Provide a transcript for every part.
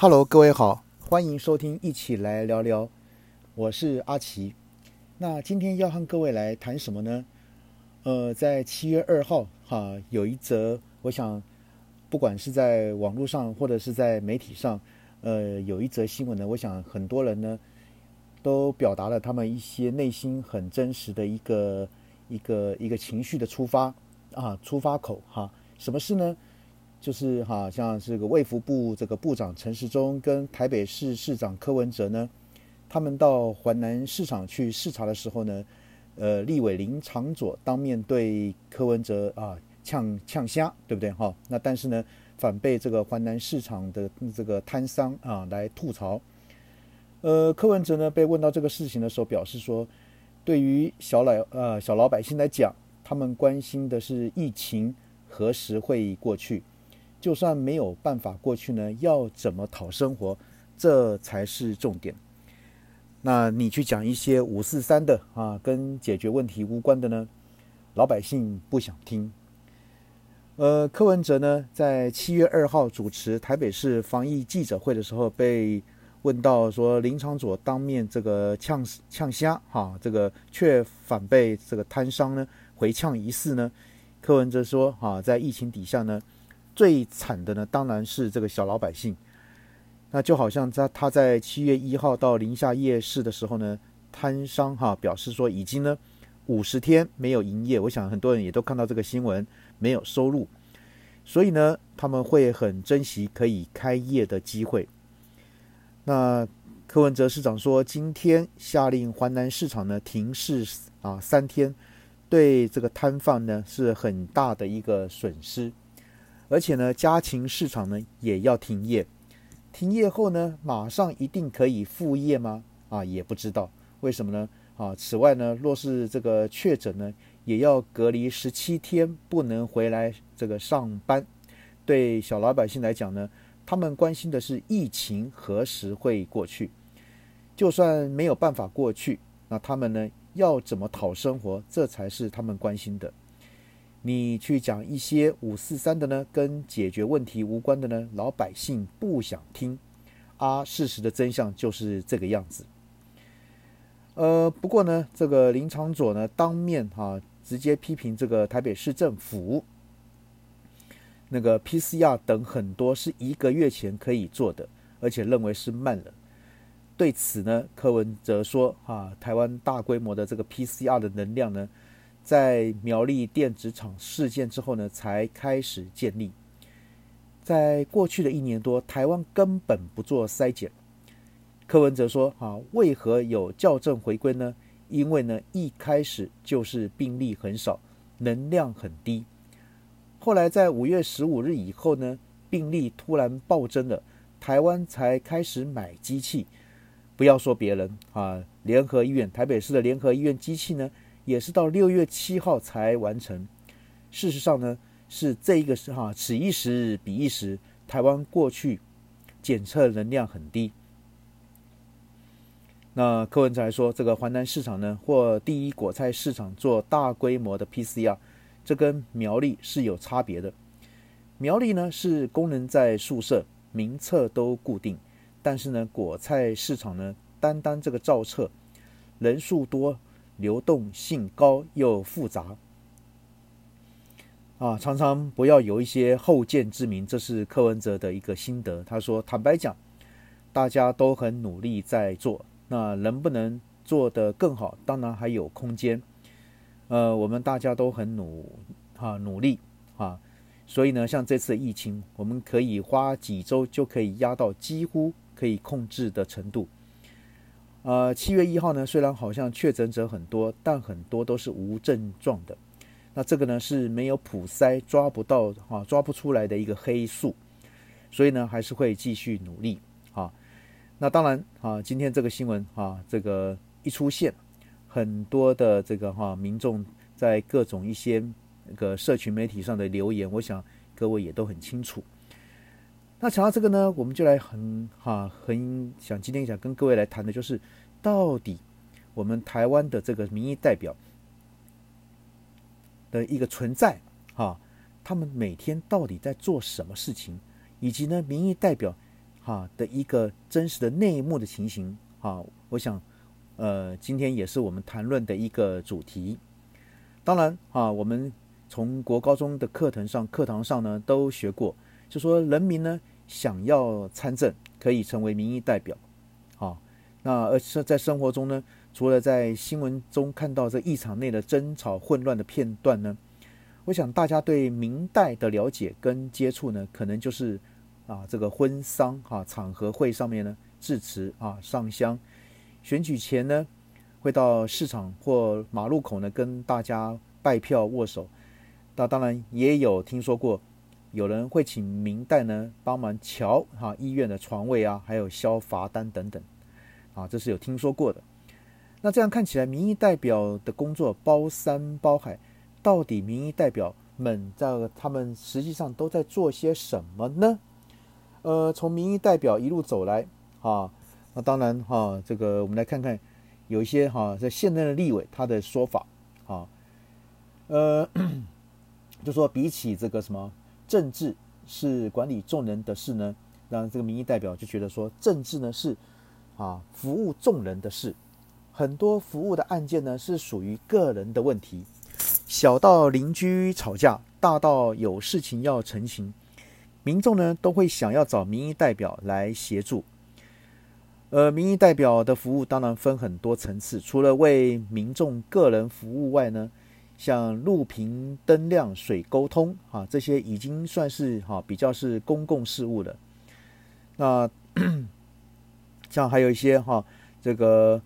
Hello，各位好，欢迎收听，一起来聊聊。我是阿奇。那今天要和各位来谈什么呢？呃，在七月二号，哈，有一则，我想，不管是在网络上或者是在媒体上，呃，有一则新闻呢，我想很多人呢，都表达了他们一些内心很真实的一个一个一个情绪的出发啊，出发口哈。什么事呢？就是哈，像这个卫福部这个部长陈时中跟台北市市长柯文哲呢，他们到华南市场去视察的时候呢，呃，立委林长佐当面对柯文哲啊呛呛虾，对不对哈？那但是呢，反被这个华南市场的这个摊商啊来吐槽。呃，柯文哲呢被问到这个事情的时候，表示说，对于小老呃小老百姓来讲，他们关心的是疫情何时会过去。就算没有办法过去呢，要怎么讨生活，这才是重点。那你去讲一些五四三的啊，跟解决问题无关的呢，老百姓不想听。呃，柯文哲呢，在七月二号主持台北市防疫记者会的时候，被问到说林长佐当面这个呛呛虾哈，这个却反被这个摊商呢回呛一事呢，柯文哲说哈，在疫情底下呢。最惨的呢，当然是这个小老百姓。那就好像在他在七月一号到宁夏夜市的时候呢，摊商哈表示说已经呢五十天没有营业。我想很多人也都看到这个新闻，没有收入，所以呢他们会很珍惜可以开业的机会。那柯文哲市长说，今天下令华南市场呢停市啊三天，对这个摊贩呢是很大的一个损失。而且呢，家禽市场呢也要停业，停业后呢，马上一定可以复业吗？啊，也不知道为什么呢？啊，此外呢，若是这个确诊呢，也要隔离十七天，不能回来这个上班。对小老百姓来讲呢，他们关心的是疫情何时会过去。就算没有办法过去，那他们呢要怎么讨生活？这才是他们关心的。你去讲一些五四三的呢，跟解决问题无关的呢，老百姓不想听啊。事实的真相就是这个样子。呃，不过呢，这个林长佐呢，当面哈直接批评这个台北市政府那个 PCR 等很多是一个月前可以做的，而且认为是慢了。对此呢，柯文哲说啊，台湾大规模的这个 PCR 的能量呢。在苗栗电子厂事件之后呢，才开始建立。在过去的一年多，台湾根本不做筛检。柯文哲说：“啊，为何有校正回归呢？因为呢，一开始就是病例很少，能量很低。后来在五月十五日以后呢，病例突然暴增了，台湾才开始买机器。不要说别人啊，联合医院台北市的联合医院机器呢。”也是到六月七号才完成。事实上呢，是这一个是哈，此一时彼一时。台湾过去检测能量很低。那柯文哲还说，这个华南市场呢，或第一果菜市场做大规模的 PCR，这跟苗栗是有差别的。苗栗呢是工人在宿舍，名册都固定，但是呢果菜市场呢，单单这个照册人数多。流动性高又复杂，啊，常常不要有一些后见之明，这是柯文哲的一个心得。他说：“坦白讲，大家都很努力在做，那能不能做得更好？当然还有空间。呃，我们大家都很努啊努力啊，所以呢，像这次疫情，我们可以花几周就可以压到几乎可以控制的程度。”呃，七月一号呢，虽然好像确诊者很多，但很多都是无症状的。那这个呢是没有普筛抓不到啊，抓不出来的一个黑数，所以呢还是会继续努力啊。那当然啊，今天这个新闻啊，这个一出现，很多的这个哈民众在各种一些那个社群媒体上的留言，我想各位也都很清楚。那讲到这个呢，我们就来很哈很想今天想跟各位来谈的就是，到底我们台湾的这个民意代表的一个存在哈，他们每天到底在做什么事情，以及呢民意代表哈的一个真实的内幕的情形啊，我想，呃，今天也是我们谈论的一个主题。当然啊，我们从国高中的课程上课堂上呢都学过，就说人民呢想要参政，可以成为民意代表，啊，那而是在生活中呢，除了在新闻中看到这议场内的争吵混乱的片段呢。我想大家对明代的了解跟接触呢，可能就是啊，这个婚丧啊场合会上面呢致辞啊上香，选举前呢会到市场或马路口呢跟大家拜票握手。那当然也有听说过有人会请明代呢帮忙瞧哈医院的床位啊，还有消罚单等等啊，这是有听说过的。那这样看起来，民意代表的工作包山包海。到底民意代表们在他们实际上都在做些什么呢？呃，从民意代表一路走来，啊，那当然哈，这个我们来看看有一些哈在现任的立委他的说法，啊，呃，就说比起这个什么政治是管理众人的事呢，让这个民意代表就觉得说政治呢是啊服务众人的事，很多服务的案件呢是属于个人的问题。小到邻居吵架，大到有事情要澄清，民众呢都会想要找民意代表来协助。呃，民意代表的服务当然分很多层次，除了为民众个人服务外呢，像路平灯亮、水沟通啊，这些已经算是哈比较是公共事务了。那 像还有一些哈这个。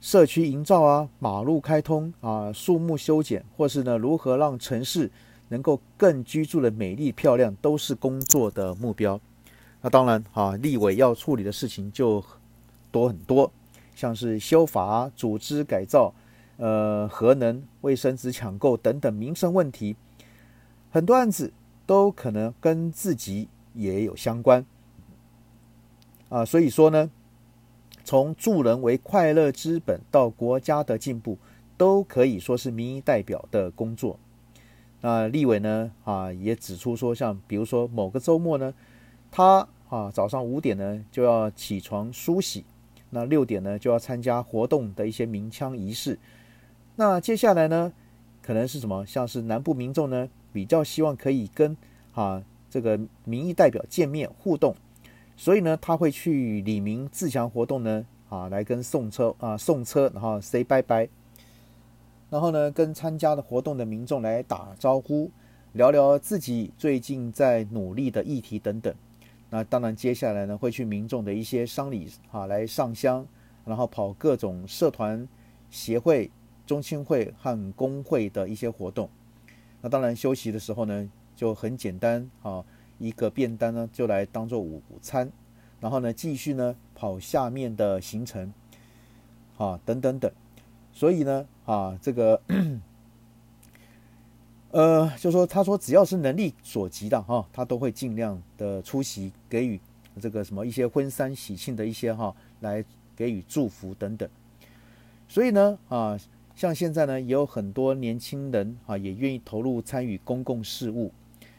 社区营造啊，马路开通啊，树木修剪，或是呢，如何让城市能够更居住的美丽漂亮，都是工作的目标。那当然啊，立委要处理的事情就多很多，像是修法、组织改造、呃，核能、卫生纸抢购等等民生问题，很多案子都可能跟自己也有相关啊。所以说呢。从助人为快乐之本到国家的进步，都可以说是民意代表的工作。那立委呢？啊，也指出说，像比如说某个周末呢，他啊早上五点呢就要起床梳洗，那六点呢就要参加活动的一些鸣枪仪式。那接下来呢，可能是什么？像是南部民众呢，比较希望可以跟啊这个民意代表见面互动。所以呢，他会去李明自强活动呢，啊，来跟送车啊送车，然后 say 拜拜，然后呢，跟参加的活动的民众来打招呼，聊聊自己最近在努力的议题等等。那当然，接下来呢，会去民众的一些丧礼啊来上香，然后跑各种社团、协会、中青会和工会的一些活动。那当然，休息的时候呢，就很简单啊。一个便当呢，就来当做午餐，然后呢，继续呢跑下面的行程，啊，等等等，所以呢，啊，这个，呃，就说他说只要是能力所及的哈，他都会尽量的出席，给予这个什么一些婚丧喜庆的一些哈，来给予祝福等等。所以呢，啊，像现在呢，也有很多年轻人啊，也愿意投入参与公共事务。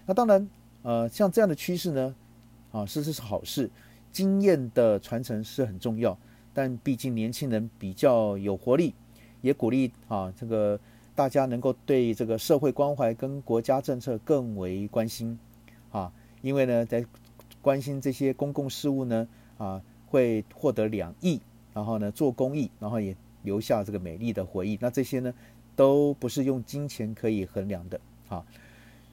那当然。呃，像这样的趋势呢，啊，是是是好事，经验的传承是很重要。但毕竟年轻人比较有活力，也鼓励啊，这个大家能够对这个社会关怀跟国家政策更为关心啊，因为呢，在关心这些公共事务呢，啊，会获得两亿，然后呢做公益，然后也留下这个美丽的回忆。那这些呢，都不是用金钱可以衡量的啊。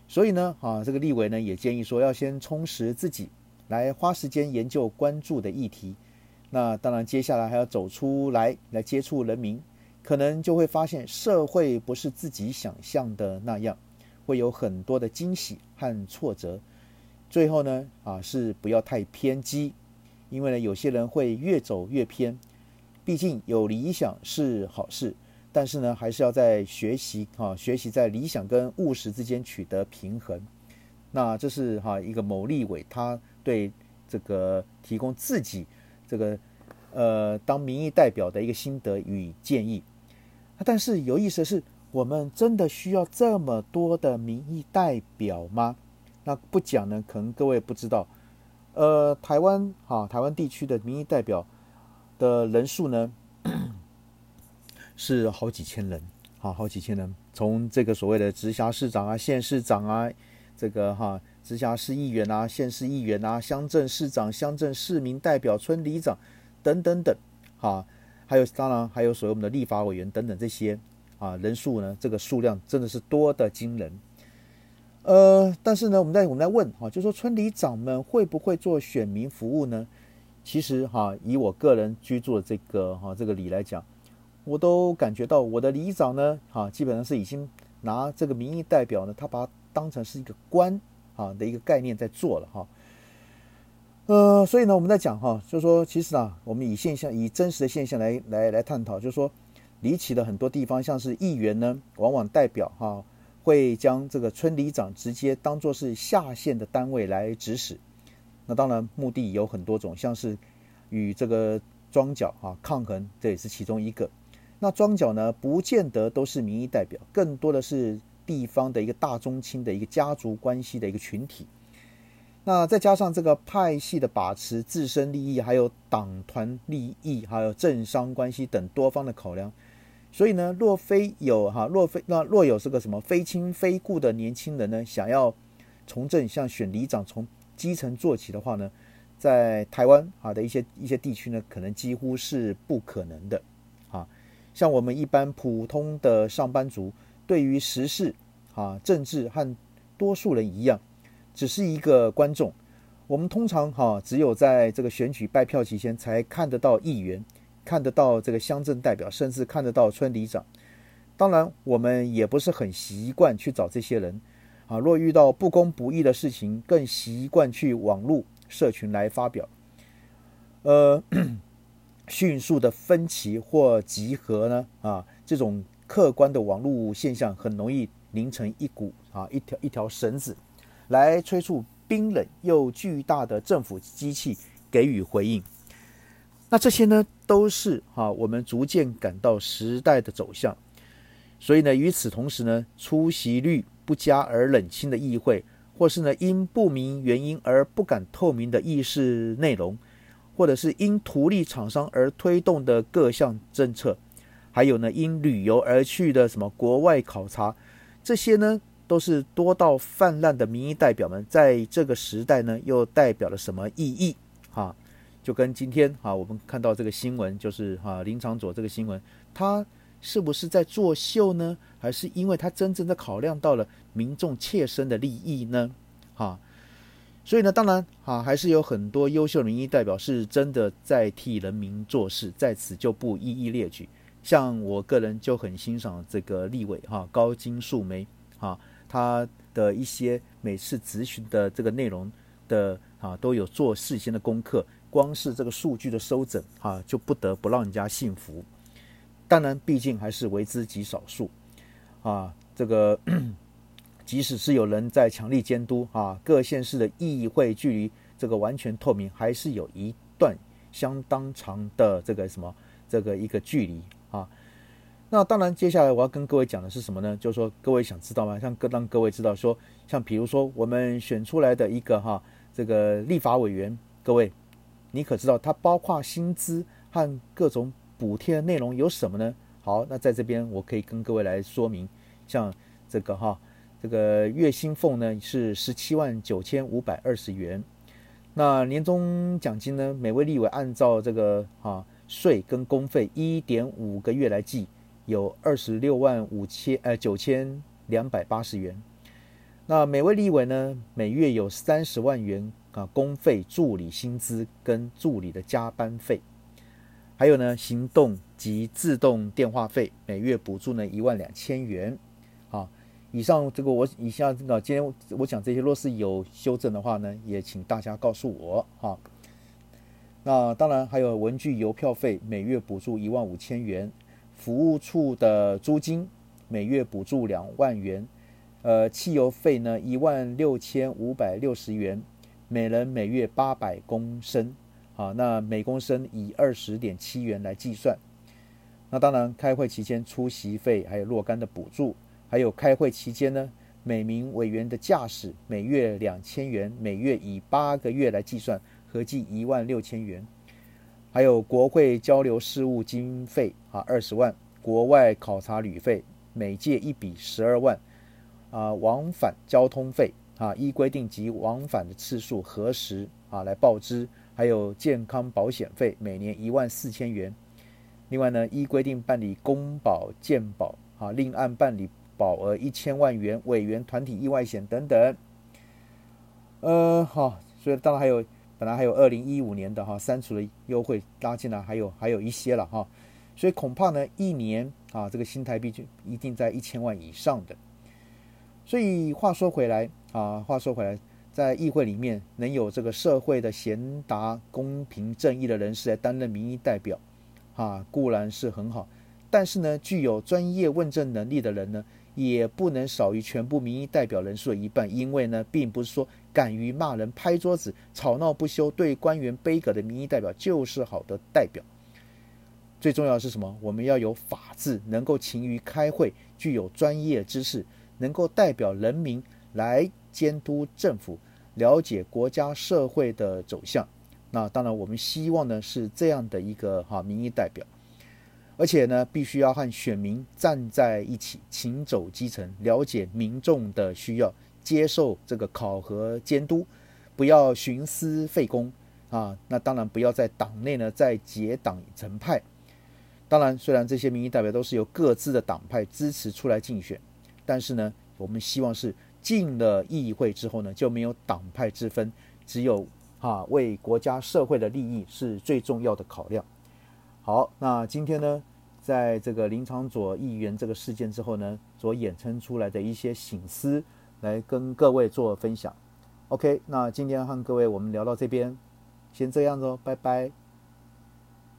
所以呢，啊，这个立伟呢也建议说，要先充实自己，来花时间研究关注的议题。那当然，接下来还要走出来，来接触人民，可能就会发现社会不是自己想象的那样，会有很多的惊喜和挫折。最后呢，啊，是不要太偏激，因为呢，有些人会越走越偏。毕竟有理想是好事。但是呢，还是要在学习哈，学习在理想跟务实之间取得平衡。那这是哈一个某立委他对这个提供自己这个呃当民意代表的一个心得与建议。但是有意思的是，我们真的需要这么多的民意代表吗？那不讲呢，可能各位不知道，呃，台湾哈，台湾地区的民意代表的人数呢 是好几千人，好好几千人。从这个所谓的直辖市长啊、县市长啊，这个哈直辖市议员啊、县市议员啊、乡镇市长、乡镇市民代表、村里长等等等，哈，还有当然还有所谓我们的立法委员等等这些啊，人数呢，这个数量真的是多的惊人。呃，但是呢，我们在我们在问哈，就说村里长们会不会做选民服务呢？其实哈，以我个人居住的这个哈这个里来讲，我都感觉到我的里长呢，哈，基本上是已经拿这个民意代表呢，他把它当成是一个官啊的一个概念在做了哈。呃，所以呢，我们在讲哈，就是说，其实啊，我们以现象以真实的现象来来来探讨，就是说，离奇的很多地方，像是议员呢，往往代表哈。会将这个村里长直接当做是下线的单位来指使，那当然目的有很多种，像是与这个庄脚啊抗衡，这也是其中一个。那庄脚呢，不见得都是民意代表，更多的是地方的一个大中青的一个家族关系的一个群体。那再加上这个派系的把持、自身利益，还有党团利益，还有政商关系等多方的考量。所以呢，若非有哈，若非那若有这个什么非亲非故的年轻人呢，想要从政，像选里长从基层做起的话呢，在台湾啊的一些一些地区呢，可能几乎是不可能的啊。像我们一般普通的上班族，对于时事啊政治和多数人一样，只是一个观众。我们通常哈只有在这个选举拜票期间才看得到议员。看得到这个乡镇代表，甚至看得到村里长。当然，我们也不是很习惯去找这些人啊。若遇到不公不义的事情，更习惯去网络社群来发表。呃，迅速的分歧或集合呢？啊，这种客观的网络现象很容易凝成一股啊，一条一条绳子，来催促冰冷又巨大的政府机器给予回应。那这些呢，都是哈我们逐渐感到时代的走向。所以呢，与此同时呢，出席率不佳而冷清的议会，或是呢因不明原因而不敢透明的议事内容，或者是因图利厂商而推动的各项政策，还有呢因旅游而去的什么国外考察，这些呢都是多到泛滥的民意代表们在这个时代呢又代表了什么意义？哈。就跟今天啊，我们看到这个新闻，就是哈林长佐这个新闻，他是不是在作秀呢？还是因为他真正的考量到了民众切身的利益呢？哈，所以呢，当然啊，还是有很多优秀的民意代表是真的在替人民做事，在此就不一一列举。像我个人就很欣赏这个立委哈高金素梅哈，他的一些每次咨询的这个内容的啊，都有做事先的功课。光是这个数据的收整，哈，就不得不让人家信服。当然，毕竟还是为之极少数，啊，这个 即使是有人在强力监督，啊，各县市的议会距离这个完全透明，还是有一段相当长的这个什么这个一个距离啊。那当然，接下来我要跟各位讲的是什么呢？就是说，各位想知道吗？像各让各位知道说，像比如说我们选出来的一个哈这个立法委员，各位。你可知道它包括薪资和各种补贴的内容有什么呢？好，那在这边我可以跟各位来说明，像这个哈，这个月薪俸呢是十七万九千五百二十元，那年终奖金呢，每位立委按照这个哈税跟公费一点五个月来计，有二十六万五千呃九千两百八十元，那每位立委呢每月有三十万元。啊，公费助理薪资跟助理的加班费，还有呢，行动及自动电话费，每月补助呢一万两千元。啊，以上这个我以下这个，今天我讲这些，若是有修正的话呢，也请大家告诉我。哈，那当然还有文具邮票费，每月补助一万五千元，服务处的租金每月补助两万元，呃，汽油费呢一万六千五百六十元。每人每月八百公升，啊，那每公升以二十点七元来计算。那当然，开会期间出席费还有若干的补助，还有开会期间呢每名委员的驾驶每月两千元，每月以八个月来计算，合计一万六千元。还有国会交流事务经费啊，二十万；国外考察旅费每届一笔十二万。啊，往返交通费啊，依规定及往返的次数核实啊来报支。还有健康保险费每年一万四千元。另外呢，依规定办理公保健保啊，另案办理。保额一千万元，委员团体意外险等等。呃，好，所以当然还有，本来还有二零一五年的哈删除的优惠拉进来，还有还有一些了哈。所以恐怕呢，一年啊，这个新台币就一定在一千万以上的。所以话说回来啊，话说回来，在议会里面能有这个社会的贤达、公平正义的人士来担任民意代表啊，固然是很好，但是呢，具有专业问政能力的人呢。也不能少于全部民意代表人数的一半，因为呢，并不是说敢于骂人、拍桌子、吵闹不休、对官员卑格的民意代表就是好的代表。最重要的是什么？我们要有法治，能够勤于开会，具有专业知识，能够代表人民来监督政府，了解国家社会的走向。那当然，我们希望呢是这样的一个哈民意代表。而且呢，必须要和选民站在一起，勤走基层，了解民众的需要，接受这个考核监督，不要徇私费公啊。那当然不要在党内呢再结党成派。当然，虽然这些民意代表都是由各自的党派支持出来竞选，但是呢，我们希望是进了议会之后呢，就没有党派之分，只有啊为国家社会的利益是最重要的考量。好，那今天呢？在这个林长佐议员这个事件之后呢，所衍生出来的一些醒思，来跟各位做分享。OK，那今天和各位我们聊到这边，先这样子哦，拜拜。